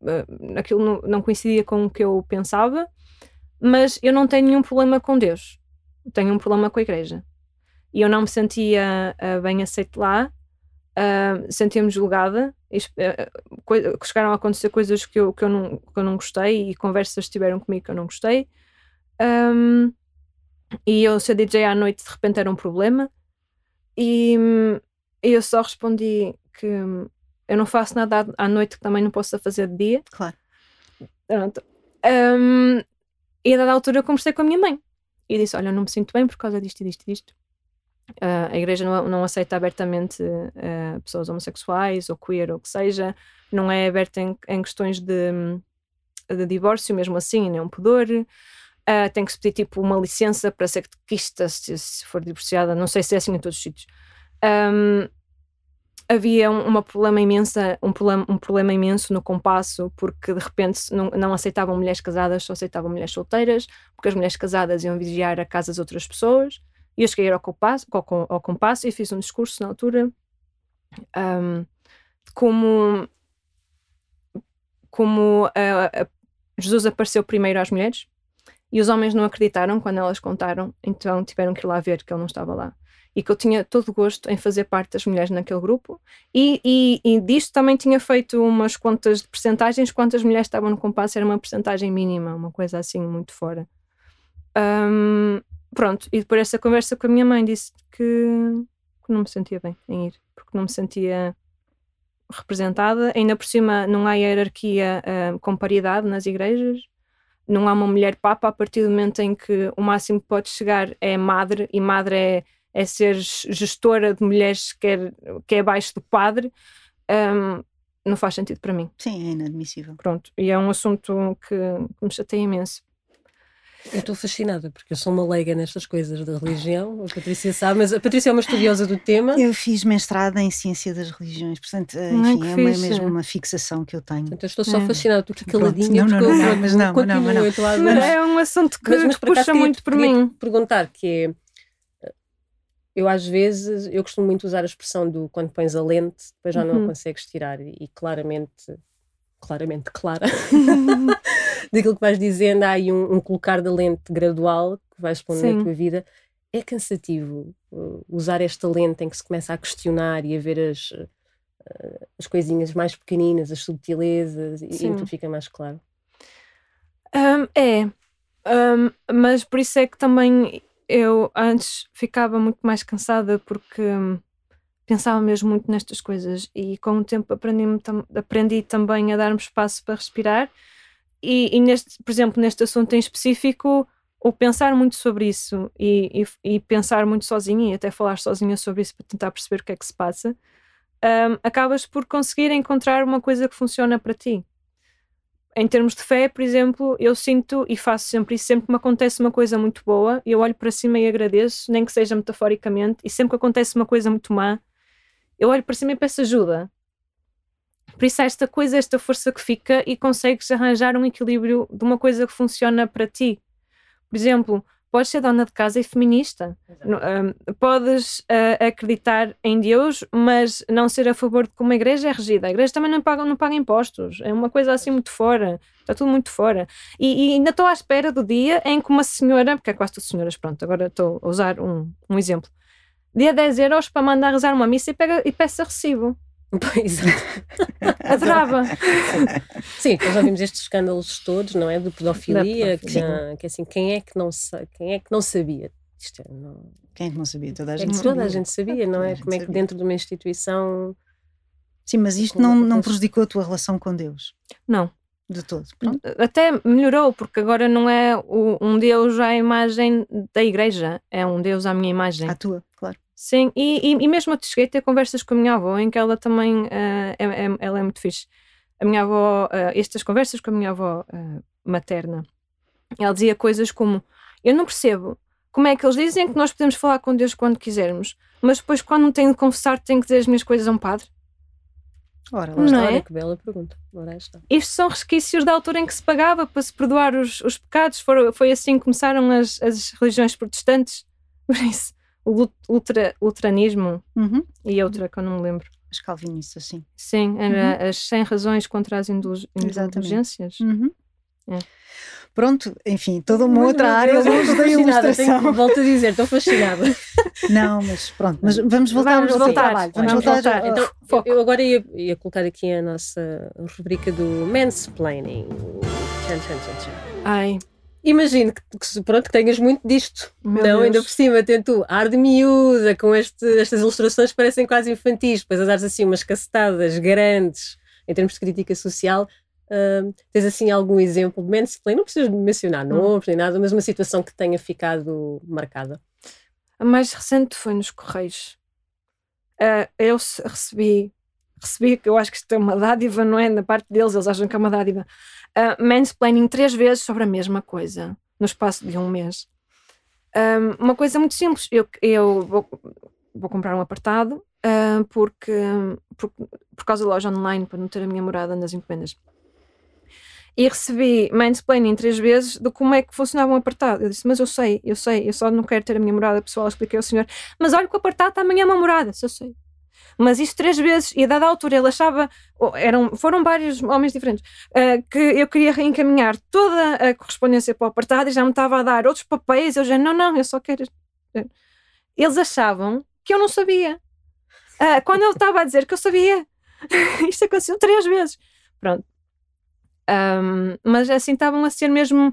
Uh, aquilo não, não coincidia com o que eu pensava, mas eu não tenho nenhum problema com Deus. Tenho um problema com a igreja e eu não me sentia uh, bem aceito lá, uh, sentia-me julgada, uh, chegaram a acontecer coisas que eu, que, eu não, que eu não gostei e conversas tiveram comigo que eu não gostei. Um, e eu ser DJ à noite de repente era um problema e, eu só respondi que eu não faço nada à noite que também não possa fazer de dia. Claro. Pronto. E a dada altura eu conversei com a minha mãe e disse: Olha, eu não me sinto bem por causa disto e disto e disto. Uh, a igreja não, não, aceita abertamente uh, pessoas homossexuais ou queer ou o que seja, não é aberta em, em questões de, de, divórcio, mesmo assim, nem um pudor. Uh, tem que se pedir tipo uma licença para ser catequista se, se, for divorciada, não sei se é assim em todos os sítios. Um, havia um, uma problema imensa, um problema, um problema imenso no compasso, porque de repente não, não aceitavam mulheres casadas, só aceitavam mulheres solteiras, porque as mulheres casadas iam vigiar a casa das outras pessoas. E eu cheguei ao compasso, ao, ao compasso e fiz um discurso na altura um, como, como uh, Jesus apareceu primeiro às mulheres e os homens não acreditaram quando elas contaram, então tiveram que ir lá ver que ele não estava lá. e que eu tinha todo gosto em fazer parte das mulheres naquele grupo e, e, e disto também tinha feito umas contas de percentagens quantas mulheres estavam no compasso era uma percentagem mínima, uma coisa assim muito fora um, pronto, e depois essa conversa com a minha mãe disse que, que não me sentia bem em ir, porque não me sentia representada, ainda por cima não há hierarquia uh, com paridade nas igrejas não há uma mulher papa a partir do momento em que o máximo que pode chegar é madre e madre é é ser gestora de mulheres que é, que é abaixo do padre, um, não faz sentido para mim. Sim, é inadmissível. Pronto, e é um assunto que, me chateia imenso. Eu estou fascinada, porque eu sou uma leiga nestas coisas da religião, a Patrícia sabe, mas a Patrícia é uma estudiosa do tema. Eu fiz mestrado em Ciência das Religiões, portanto, enfim, é uma, mesmo uma fixação que eu tenho. Portanto, eu estou só é. fascinada, estou aqui caladinha, não, porque não, não, eu, mas não, continuo, não, não, não. Mas é um assunto que, mas, mas puxa muito por mim. perguntar, que é, eu às vezes, eu costumo muito usar a expressão do quando pões a lente, depois já uhum. não consegues tirar e, e claramente, claramente clara, daquilo que vais dizendo, há aí um, um, colocar da lente gradual que vais pondo Sim. na tua vida. É cansativo uh, usar esta lente em que se começa a questionar e a ver as, uh, as coisinhas mais pequeninas, as subtilezas e, e tudo fica mais claro. Um, é, um, mas por isso é que também eu antes ficava muito mais cansada porque hum, pensava mesmo muito nestas coisas e com o tempo aprendi, aprendi também a dar-me espaço para respirar e, e, neste, por exemplo, neste assunto em específico, o pensar muito sobre isso e, e, e, pensar muito sozinha e até falar sozinha sobre isso para tentar perceber o que é que se passa, um, acabas por conseguir encontrar uma coisa que funciona para ti em termos de fé, por exemplo, eu sinto e faço sempre isso, sempre que me acontece uma coisa muito boa, eu olho para cima e agradeço, nem que seja metaforicamente, e sempre que acontece uma coisa muito má, eu olho para cima e peço ajuda. Por isso há esta coisa, esta força que fica e consegues arranjar um equilíbrio de uma coisa que funciona para ti. Por exemplo, podes ser dona de casa e feminista. Um, podes uh, acreditar em Deus, mas não ser a favor de como a igreja é regida. A igreja também não paga, não paga impostos. É uma coisa assim muito fora. Está tudo muito fora. E, e ainda estou à espera do dia em que uma senhora, porque é quase todas senhoras, pronto, agora estou a usar um, um exemplo, dê 10 euros para mandar rezar uma missa e, pega, e peça recibo. Pois. Adorava. Sim, nós já vimos estes escândalos todos, não é? De pedofilia, que, que, assim, quem é que não, quem é que não sabia? Isto é, não... Quem é que não sabia? Toda a é gente é sabia. Toda a gente sabia, não é? Como é que dentro de uma instituição. Sim, mas isto não, não prejudicou a tua relação com Deus? Não. De todo. Pronto. Até melhorou, porque agora não é um Deus à imagem da igreja, é um Deus à minha imagem. À tua, claro. Sim, e, e, e, mesmo eu cheguei a ter conversas com a minha avó, em que ela também uh, é, é, ela é muito fixe. A minha avó, uh, estas conversas com a minha avó uh, materna, ela dizia coisas como: Eu não percebo como é que eles dizem que nós podemos falar com Deus quando quisermos, mas depois, quando tenho de confessar, tenho que dizer as minhas coisas a um padre. Ora, lá está, é? que bela pergunta. Ora, está. Isto são resquícios da altura em que se pagava para se perdoar os, os pecados. For, foi assim que começaram as, as religiões protestantes. Por isso, ultra, ultranismo uhum. e outra que eu não me lembro. As calvinistas, sim. Sim, era uhum. as 100 razões contra as indulgências. Uhum. É. Pronto, enfim, toda uma outra área longe da ilustração. Tenho, volto a dizer, estou fascinada. Não, mas pronto, mas vamos voltar vamos ao voltar, trabalho. Vamos, vamos voltar. voltar. Então, eu, eu agora ia, ia, colocar aqui a nossa rubrica do mansplaining. Tchan, tchan, tchan, tchan. Ai, Imagino que, que, pronto, que tenhas muito disto. Meu não, Deus. ainda por cima, tento ar de miúda, com este, estas ilustrações que parecem quase infantis, depois a dares assim umas cacetadas grandes em termos de crítica social. Uh, tens assim algum exemplo de mansplaining? Não precisas mencionar hum. nomes nem nada, mas uma situação que tenha ficado marcada. A mais recente foi nos Correios. Uh, eu recebi, recebi, eu acho que isto é uma dádiva, não é? Da parte deles, eles acham que é uma dádiva uh, mansplaining três vezes sobre a mesma coisa no espaço de um mês. Um, uma coisa muito simples, eu, eu vou, vou comprar um apartado uh, porque, por, por causa da loja online, para não ter a minha morada nas encomendas. E recebi mansplaining três vezes de como é que funcionava um apartado. Eu disse, mas eu sei, eu sei, eu só não quero ter a minha morada pessoal. Expliquei ao senhor, mas olha que o apartado amanhã é uma morada. Se eu sei mas isto três vezes, e a dada altura ele achava, eram, foram vários homens diferentes, uh, que eu queria reencaminhar toda a correspondência para o apartado e já me estava a dar outros papéis, eu já, não, não, eu só quero. eles achavam que eu não sabia. Uh, quando ele estava a dizer que eu sabia. Isto aconteceu três vezes. Pronto. Um, mas assim estavam a ser mesmo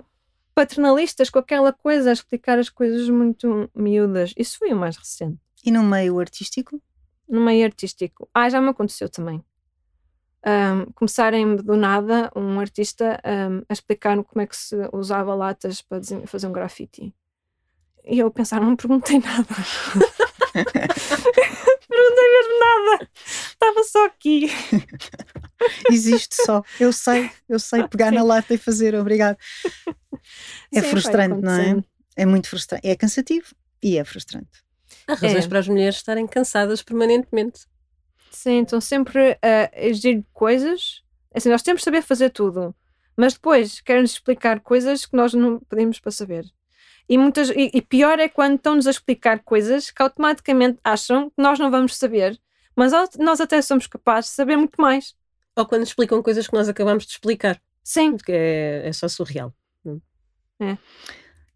paternalistas com aquela coisa, a explicar as coisas muito miúdas. Isso foi o mais recente. E no meio artístico? No meio artístico. Ah, já me aconteceu também. Um, começarem do nada um artista um, a explicar como é que se usava latas para fazer um grafite. E eu pensar, não perguntei nada. perguntei mesmo nada. Estava só aqui. Existe só. Eu sei, eu sei pegar Sim. na lata e fazer, obrigado. É Sim, frustrante, não é? É muito frustrante. É cansativo e é frustrante. Há razões é. para as mulheres estarem cansadas permanentemente. Sim, estão sempre a exigir coisas. Assim, nós temos de saber fazer tudo, mas depois querem-nos explicar coisas que nós não pedimos para saber. E, muitas, e, e pior é quando estão-nos a explicar coisas que automaticamente acham que nós não vamos saber, mas nós até somos capazes de saber muito mais. Ou quando explicam coisas que nós acabamos de explicar. Sim. Que é, é só surreal. É.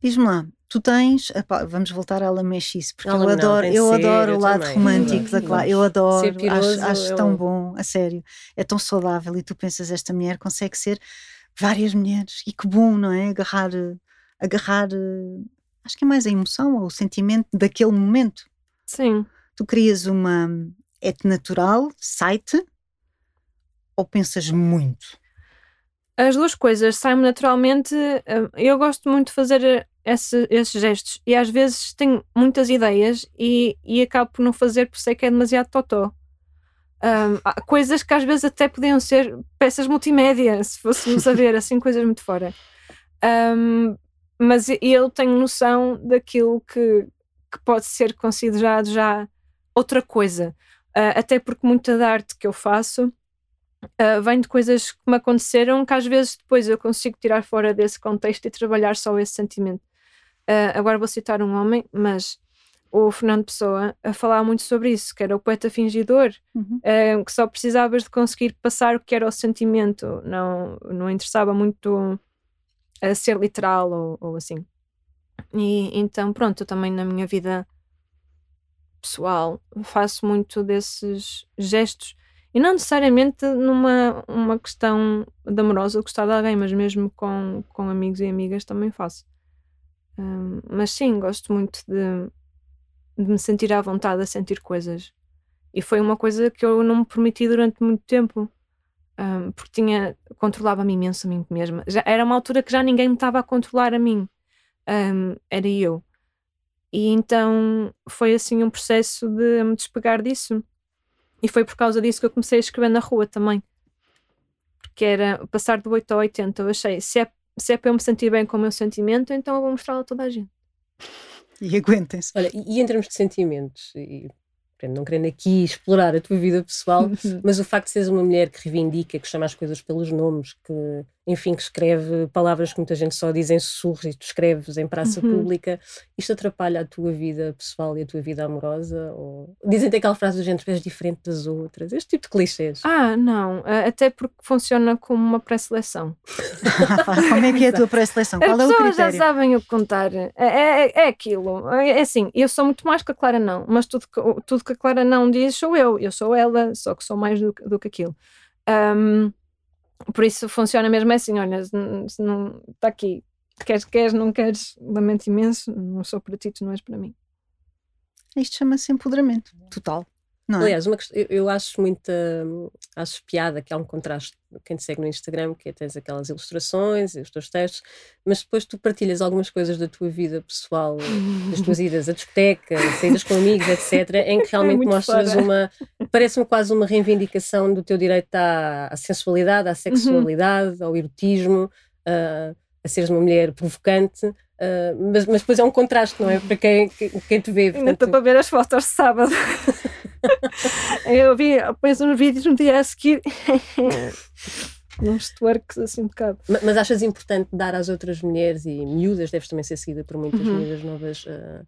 Diz-me lá, tu tens. Epá, vamos voltar à Lamechice, porque eu adoro, eu adoro o lado também, romântico da Clara. Eu adoro, piroso, acho, acho eu... tão bom, a sério. É tão saudável. E tu pensas, esta mulher consegue ser várias mulheres. E que bom, não é? Agarrar agarrar, acho que é mais a emoção ou o sentimento daquele momento. Sim. Tu crias uma et natural site ou pensas muito? As duas coisas saem naturalmente. Eh, eu gosto muito de fazer eh, esse, esses gestos e às vezes tenho muitas ideias e, e acabo por não fazer porque sei que é demasiado totó. Um, coisas que às vezes até podiam ser peças multimédia, se fôssemos a ver, assim, coisas muito fora. Um, mas ele tem noção daquilo que, que pode ser considerado já outra coisa. Uh, até porque muita da arte que eu faço uh, vem de coisas que me aconteceram que às vezes depois eu consigo tirar fora desse contexto e trabalhar só esse sentimento. Uh, agora vou citar um homem, mas o Fernando Pessoa a falar muito sobre isso, que era o poeta fingidor, uhum. que só precisavas de conseguir passar o que era o sentimento, não, não interessava muito a ser literal ou, ou assim. E então, pronto, eu também na minha vida pessoal faço muito desses gestos e não necessariamente numa uma questão de amorosa ou gostar de alguém, mas mesmo com, com amigos e amigas também faço. Mas sim, gosto muito de, de me sentir à vontade a sentir coisas. E foi uma coisa que eu não me permiti durante muito tempo um, porque tinha, controlava-me imenso a mim mesma. Já, era uma altura que já ninguém me estava a controlar a mim, um, era eu. E então foi assim um processo de me despegar disso. E foi por causa disso que eu comecei a escrever na rua também. Porque era passar do 8 ao 80. Eu achei, se é, se é para eu me sentir bem com o meu sentimento, então eu vou mostrá-lo a toda a gente. E aguentem-se. Olha, e, e em termos de sentimentos, e não querendo aqui explorar a tua vida pessoal, mas o facto de seres uma mulher que reivindica, que chama as coisas pelos nomes, que, enfim, que escreve palavras que muita gente só diz em sussurros e tu escreves em praça uhum. pública, isto atrapalha a tua vida pessoal e a tua vida amorosa? Ou... Dizem-te aquela frase do género, és diferente das outras, este tipo de clichês. Ah, não, até porque funciona como uma pré-seleção. como é que é a tua pré-seleção? Qual As é o critério? já sabem o que contar. É, é, é aquilo. É assim, eu sou muito mais que a Clara não, mas tudo que, tudo que a Clara não diz sou eu. Eu sou ela, só que sou mais do, do que aquilo. Um, por isso funciona mesmo assim: olha, não está aqui, queres, queres, não queres, lamento imenso, não sou para ti, tu não és para mim. Isto chama-se empoderamento total. Não é? Aliás, uma, eu, eu acho muita acho piada que há um contraste quem te segue no Instagram, que é, tens aquelas ilustrações e os teus textos, mas depois tu partilhas algumas coisas da tua vida pessoal, das tuas idas à discoteca, saídas com amigos, etc., em que é realmente é mostras fora. uma. Parece-me quase uma reivindicação do teu direito à, à sensualidade, à uhum. sexualidade, uhum. ao erotismo, uh, a seres uma mulher provocante. Uh, mas, mas depois é um contraste, não é? Para quem, quem te vê. Ainda estou para ver as fotos de sábado. eu vi, depois uns vídeos no dia a seguir. uns twerks assim um bocado. Mas, mas, achas importante dar às outras mulheres e miúdas, deves também ser seguida por muitas uhum. miúdas novas, uh,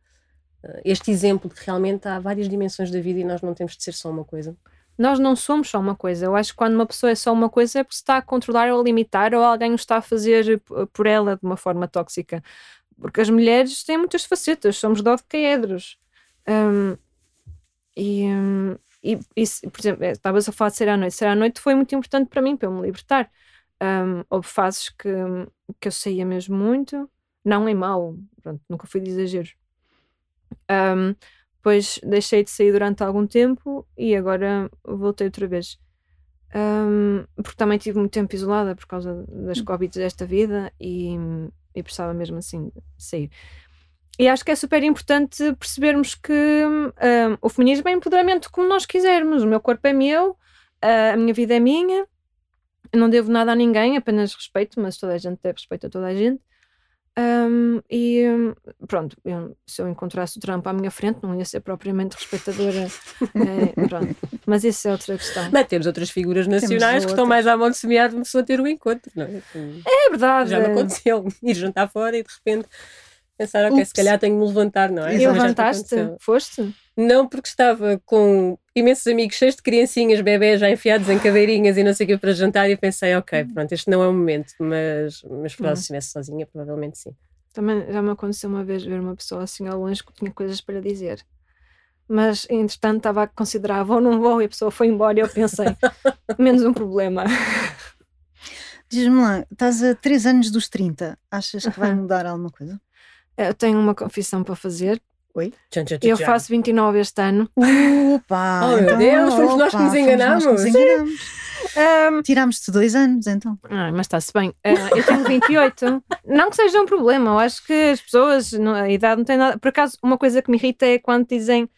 uh, este exemplo de que realmente há várias dimensões da vida e nós não temos de ser só uma coisa? Nós não somos só uma coisa. Eu acho que quando uma pessoa é só uma coisa é porque está a controlar ou a limitar ou alguém o está a fazer por ela de uma forma tóxica. Porque as mulheres têm muitas facetas, somos dodecaedros. Um, e, e, e, por exemplo, estavas a falar de ser à noite. Ser à noite foi muito importante para mim, para eu me libertar. Um, houve fases que, que eu saía mesmo muito, não em mal, pronto, nunca fui de exageros. Um, depois deixei de sair durante algum tempo e agora voltei outra vez. Um, porque também tive muito tempo isolada por causa das hum. Covid desta vida e, e precisava mesmo assim sair. E acho que é super importante percebermos que um, o feminismo é empoderamento como nós quisermos. O meu corpo é meu, a minha vida é minha, eu não devo nada a ninguém, apenas respeito, mas toda a gente deve respeito a toda a gente. Um, e pronto, eu, se eu encontrasse o Trump à minha frente, não ia ser propriamente respeitadora. é. Mas isso é outra questão. Mas temos outras figuras nacionais que estão mais à mão de semear de pessoa ter o um encontro, não é? É verdade. Já me aconteceu ir jantar fora e de repente pensar, ok, Ups. se calhar tenho de me levantar, não é? E levantaste? Foste? Não, porque estava com imensos amigos cheios de criancinhas, bebés já enfiados em cadeirinhas e não sei o que para jantar e eu pensei, ok, hum. pronto, este não é o momento, mas, mas se estivesse sozinha, provavelmente sim. Também já me aconteceu uma vez ver uma pessoa assim ao longe que tinha coisas para dizer. Mas, entretanto, estava a considerar vou ou não vou e a pessoa foi embora e eu pensei, menos um problema. Diz-me lá, estás a 3 anos dos 30, achas que vai mudar alguma coisa? Eu tenho uma confissão para fazer. Oi? Tchan, tchan, tchan, eu faço 29 este ano. Opa! Oh, meu então, Deus, fomos nós que nos enganamos. Nós que nos enganamos. Um, Tirámos-te dois anos, então. Ah, mas está-se bem. Uh, eu tenho 28. não que seja um problema, eu acho que as pessoas, a idade não tem nada. Por acaso, uma coisa que me irrita é quando dizem,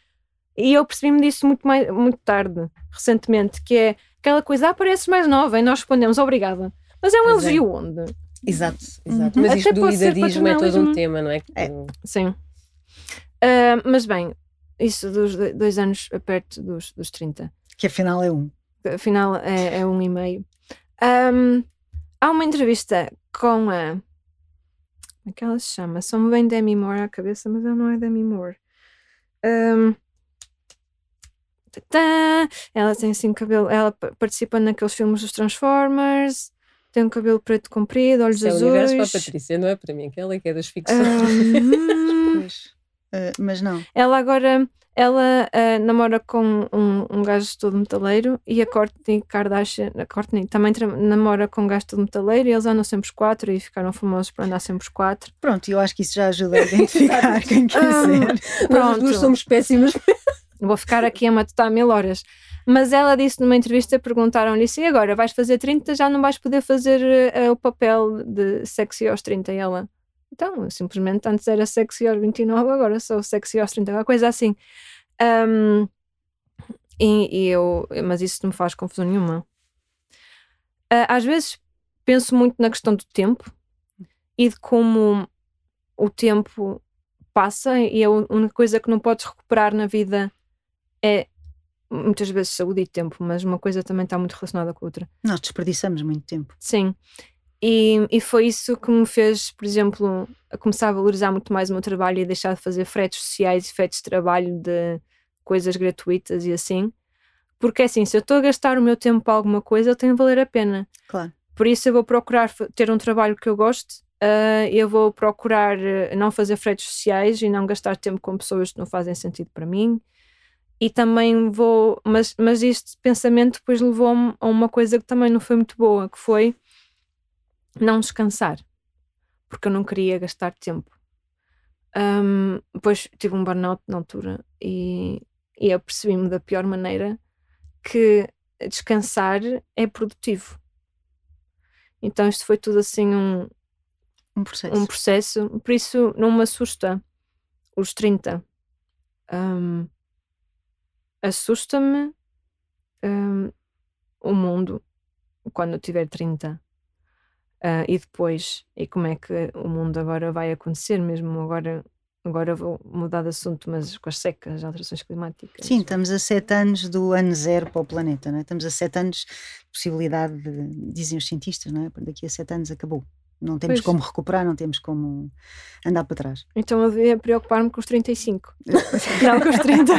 e eu percebi-me disso muito, mais, muito tarde, recentemente, que é aquela coisa, ah, pareces mais nova, e nós respondemos obrigada. Mas é um pois é. elogio é. onde? Exato, exato. Uhum. Mas isto do idadismo é todo um tema, não é? é. Sim. Uh, mas bem, isso dos dois anos perto dos, dos 30. Que afinal é um. Afinal é, é um e meio. Um, há uma entrevista com a. Como é que ela se chama? Só me vem Demi Moore à cabeça, mas ela não é Demi Moore. Um, ela tem assim cabelo. Ela participa naqueles filmes dos Transformers tem um cabelo preto comprido, olhos Isso azuis. É o universo para a Patrícia, não é para mim, aquela que é das ficções. Um, uh, mas não. Ela agora ela uh, namora com um, um gajo todo metaleiro e a Courtney Kardashian, a Courtney também namora com um gajo todo metaleiro e eles andam sempre os quatro e ficaram famosos por andar sempre os quatro. Pronto, eu acho que isso já ajuda a identificar quem quer um, ser. Pronto. Nós somos péssimas. Vou ficar aqui a matutar mil horas. Mas ela disse numa entrevista, perguntaram-lhe assim, agora vais fazer 30, já não vais poder fazer uh, o papel de sexy aos 30. E ela, então, simplesmente antes era sexy aos 29, agora sou sexy aos 30, uma coisa assim. Um, e, e, eu, mas isso não me faz confusão nenhuma. Uh, às vezes penso muito na questão do tempo e de como o tempo passa e a única coisa que não podes recuperar na vida é muitas vezes saúde e tempo, mas uma coisa também está muito relacionada com a outra. Nós desperdiçamos muito tempo. Sim. E, e foi isso que me fez, por exemplo, a começar a valorizar muito mais o meu trabalho e deixar de fazer fretes sociais e fretes de trabalho de coisas gratuitas e assim. Porque é assim, se eu estou a gastar o meu tempo para alguma coisa, eu tenho de valer a pena. Claro. Por isso eu vou procurar ter um trabalho que eu goste, uh, eu vou procurar uh, não fazer fretes sociais e não gastar tempo com pessoas que não fazem sentido para mim e também vou. Mas, mas este pensamento depois levou-me a uma coisa que também não foi muito boa, que foi não descansar, porque eu não queria gastar tempo. Um, depois tive um burnout na altura e, e eu percebi-me da pior maneira que descansar é produtivo. Então isto foi tudo assim um, um processo. Um processo. Por isso não me assusta os 30. Um, assusta-me um, o mundo quando eu tiver 30 uh, ah, e depois e como é que o mundo agora vai acontecer mesmo agora agora vou mudar de assunto mas com as secas, as alterações climáticas Sim, estamos a sete anos do ano zero para o planeta, não é? estamos a sete anos de possibilidade de, dizem os cientistas, não é? daqui a sete anos acabou não temos pois. como recuperar, não temos como andar para trás. Então eu devia preocupar-me com os 35, não com os 30.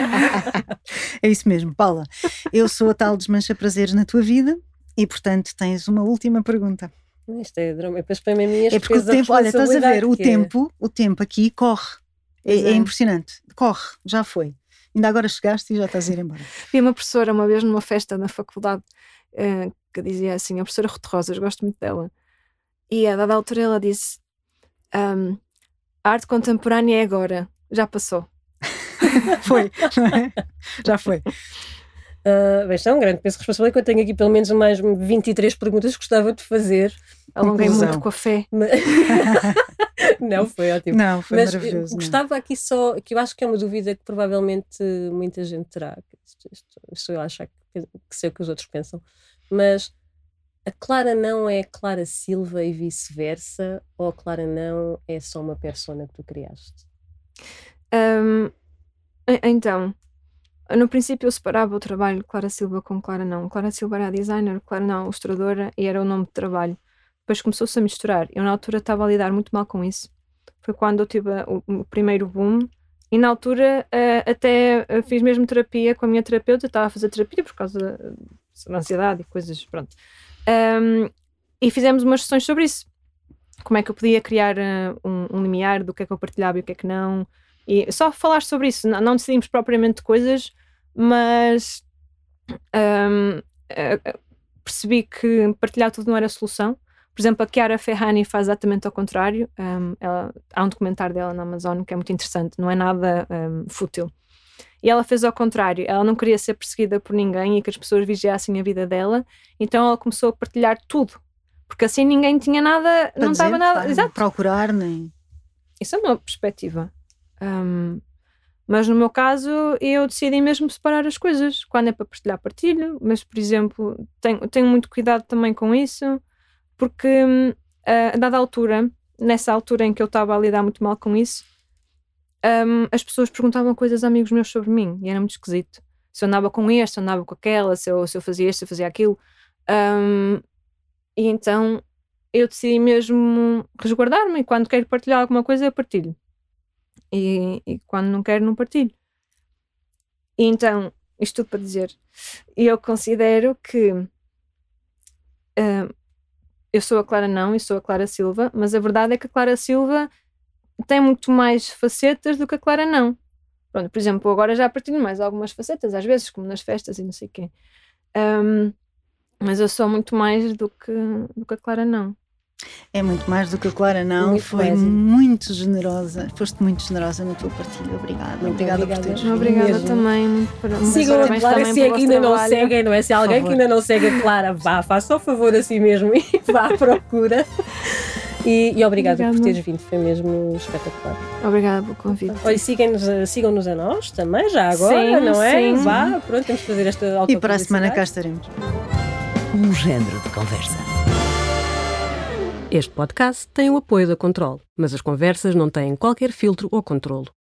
é isso mesmo, Paula. Eu sou a tal desmancha prazeres na tua vida e, portanto, tens uma última pergunta. Isto é drama, depois para mim é porque o tempo, olha, estás a ver, o tempo, o tempo aqui corre. É, é, impressionante. Corre, já foi. Ainda agora chegaste e já estás a ir embora. Vi uma professora uma vez numa festa na faculdade uh, que dizia assim: a professora Ruth Rosas, gosto muito dela. E a dada altura ela disse: um, a arte contemporânea é agora, já passou. foi, já foi. Uh, bem, é um grande peso de responsabilidade que eu tenho aqui pelo menos mais 23 perguntas que gostava de fazer. Alonguei muito com a fé. não, foi ótimo. Não, foi Mas maravilhoso. Gostava aqui só, que eu acho que é uma dúvida que provavelmente muita gente terá. Isto, isto, isto eu acho que, que sei o que os outros pensam. Mas a Clara não é Clara Silva e vice-versa? Ou a Clara não é só uma persona que tu criaste? Um, então, no princípio eu separava o trabalho Clara Silva com Clara não. Clara Silva era designer, Clara não, ilustradora e era o nome de trabalho. Depois começou-se a misturar. Eu na altura estava a lidar muito mal com isso. Foi quando eu tive o, o primeiro boom e na altura uh, até uh, fiz mesmo terapia com a minha terapeuta. Estava a fazer terapia por causa da ansiedade e coisas, pronto. Um, e fizemos umas sessões sobre isso. Como é que eu podia criar uh, um, um limiar do que é que eu partilhava e o que é que não. E só falar sobre isso. Não, não decidimos propriamente coisas, mas um, uh, percebi que partilhar tudo não era solução. Por exemplo, a Chiara Ferrani faz exatamente ao contrário. Um, ela, há um documentário dela na Amazon que é muito interessante, não é nada um, fútil. E ela fez ao contrário, ela não queria ser perseguida por ninguém e que as pessoas vigiassem a vida dela, então ela começou a partilhar tudo. Porque assim ninguém tinha nada, Para não estava nada. claro, Exato. Procurar, nem. Isso é uma perspectiva. Um, mas no meu caso, eu decidi mesmo separar as coisas. Quando é para partilhar, partilho. Mas, por exemplo, tenho, tenho muito cuidado também com isso, porque hum, a dada altura, nessa altura em que eu estava a lidar muito mal com isso, um, as pessoas perguntavam coisas a amigos meus sobre mim e era muito esquisito. Se eu andava com este, se eu andava com aquela, se eu, se eu fazia isto, se eu fazia aquilo. Um, e então eu decidi mesmo resguardar-me e quando quero partilhar alguma coisa, eu partilho. E, e quando não quero, não partilho. E então, isto tudo para dizer, eu considero que um, eu sou a Clara Não e sou a Clara Silva, mas a verdade é que a Clara Silva tem muito mais facetas do que a Clara Não. Pronto, por exemplo, agora já partilho mais algumas facetas, às vezes, como nas festas e não sei o quê. Um, mas eu sou muito mais do que, do que a Clara Não. É muito mais do que a Clara, não. Muito Foi mais. muito generosa. Foste muito generosa na tua partilha. Obrigada. Muito obrigada, obrigada. por teres vindo. Obrigada mesmo. também. Sigam a Clara se é que ainda não seguem, não é? Se há alguém que ainda não segue a Clara, vá, faça só favor a si mesmo e vá à procura. E, e obrigada por Obrigada. teres vindo, foi mesmo espetacular. Obrigada pelo convite. Olha, sigam-nos a- sigam-nos a nós também, já agora, Sim, não é? sim. Vá, pronto, temos de fazer esta E para a semana cá estaremos. Um género de conversa. Este podcast tem o apoio da Control, mas as conversas não têm qualquer filtro ou controlo.